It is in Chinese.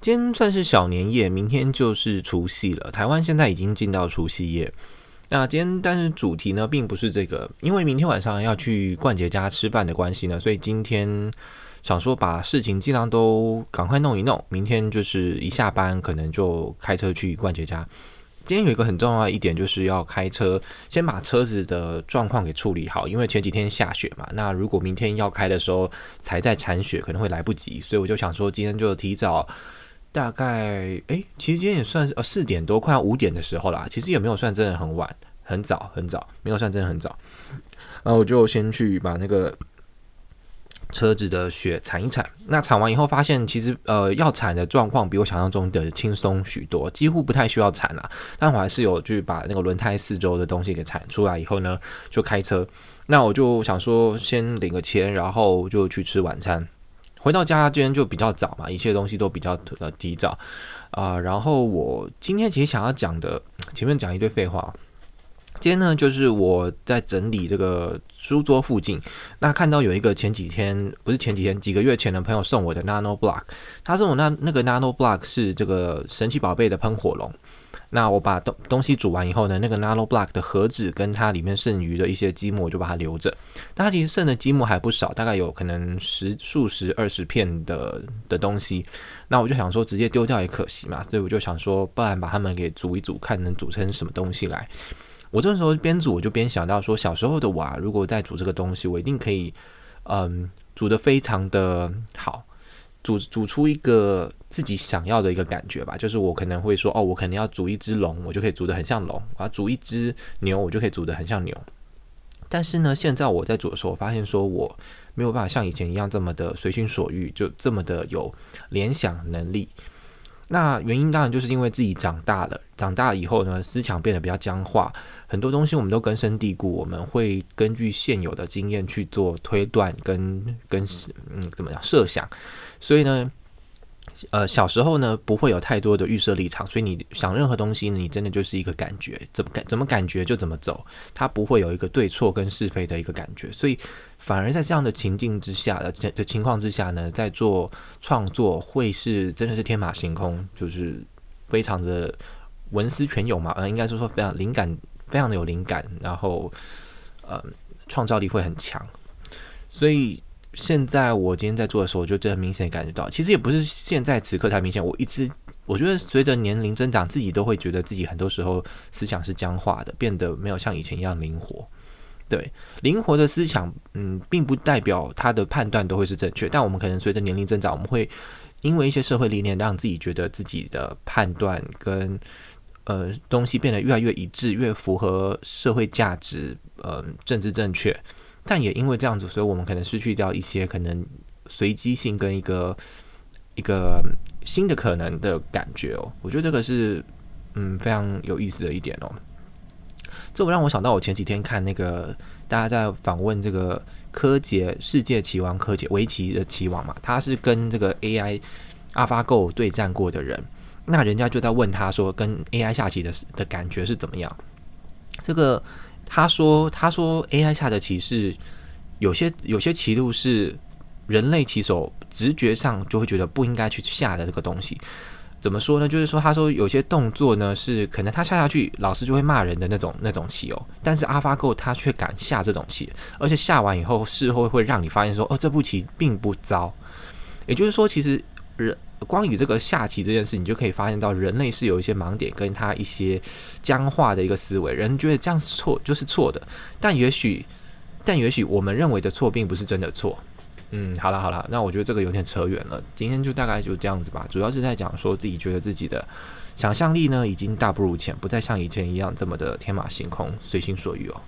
今天算是小年夜，明天就是除夕了。台湾现在已经进到除夕夜。那今天，但是主题呢，并不是这个，因为明天晚上要去冠杰家吃饭的关系呢，所以今天想说把事情尽量都赶快弄一弄。明天就是一下班，可能就开车去冠杰家。今天有一个很重要的一点，就是要开车先把车子的状况给处理好，因为前几天下雪嘛。那如果明天要开的时候才在铲雪，可能会来不及，所以我就想说今天就提早。大概哎，其实今天也算是呃四点多，快要五点的时候啦。其实也没有算真的很晚，很早很早，没有算真的很早。然后我就先去把那个车子的雪铲一铲。那铲完以后，发现其实呃要铲的状况比我想象中的轻松许多，几乎不太需要铲啦。但我还是有去把那个轮胎四周的东西给铲出来以后呢，就开车。那我就想说先领个钱，然后就去吃晚餐。回到家今天就比较早嘛，一切东西都比较呃提早啊、呃。然后我今天其实想要讲的，前面讲一堆废话。今天呢，就是我在整理这个书桌附近，那看到有一个前几天不是前几天几个月前的朋友送我的 Nano Block，他送我那那个 Nano Block 是这个神奇宝贝的喷火龙。那我把东东西煮完以后呢，那个 Nano Block 的盒子跟它里面剩余的一些积木，我就把它留着。但它其实剩的积木还不少，大概有可能十数十二十片的的东西。那我就想说，直接丢掉也可惜嘛，所以我就想说，不然把它们给煮一煮，看能煮成什么东西来。我这时候边煮，我就边想到说，小时候的我啊，如果在煮这个东西，我一定可以，嗯，煮得非常的好。煮煮出一个自己想要的一个感觉吧，就是我可能会说，哦，我可能要煮一只龙，我就可以煮的很像龙；我要煮一只牛，我就可以煮的很像牛。但是呢，现在我在煮的时候，我发现说我没有办法像以前一样这么的随心所欲，就这么的有联想能力。那原因当然就是因为自己长大了，长大了以后呢，思想变得比较僵化，很多东西我们都根深蒂固，我们会根据现有的经验去做推断跟跟嗯怎么样设想。所以呢，呃，小时候呢不会有太多的预设立场，所以你想任何东西，你真的就是一个感觉，怎么感怎么感觉就怎么走，它不会有一个对错跟是非的一个感觉，所以反而在这样的情境之下的的情况之下呢，在做创作会是真的是天马行空，就是非常的文思泉涌嘛，呃，应该是说非常灵感，非常的有灵感，然后呃，创造力会很强，所以。现在我今天在做的时候，我就真的明显感觉到，其实也不是现在此刻才明显。我一直我觉得随着年龄增长，自己都会觉得自己很多时候思想是僵化的，变得没有像以前一样灵活。对，灵活的思想，嗯，并不代表他的判断都会是正确。但我们可能随着年龄增长，我们会因为一些社会历练，让自己觉得自己的判断跟呃东西变得越来越一致，越符合社会价值，呃，政治正确。但也因为这样子，所以我们可能失去掉一些可能随机性跟一个一个新的可能的感觉哦。我觉得这个是嗯非常有意思的一点哦。这我让我想到我前几天看那个大家在访问这个柯洁世界棋王柯洁围棋的棋王嘛，他是跟这个 AI AlphaGo 对战过的人，那人家就在问他说跟 AI 下棋的的感觉是怎么样？这个。他说：“他说，AI 下的棋是有些有些棋路是人类棋手直觉上就会觉得不应该去下的这个东西。怎么说呢？就是说，他说有些动作呢是可能他下下去，老师就会骂人的那种那种棋哦。但是 AlphaGo 他却敢下这种棋，而且下完以后，事后会让你发现说，哦，这步棋并不糟。也就是说，其实人。”光与这个下棋这件事，你就可以发现到人类是有一些盲点，跟他一些僵化的一个思维。人觉得这样是错，就是错的。但也许，但也许我们认为的错，并不是真的错。嗯，好了好了，那我觉得这个有点扯远了。今天就大概就这样子吧，主要是在讲说自己觉得自己的想象力呢，已经大不如前，不再像以前一样这么的天马行空、随心所欲哦。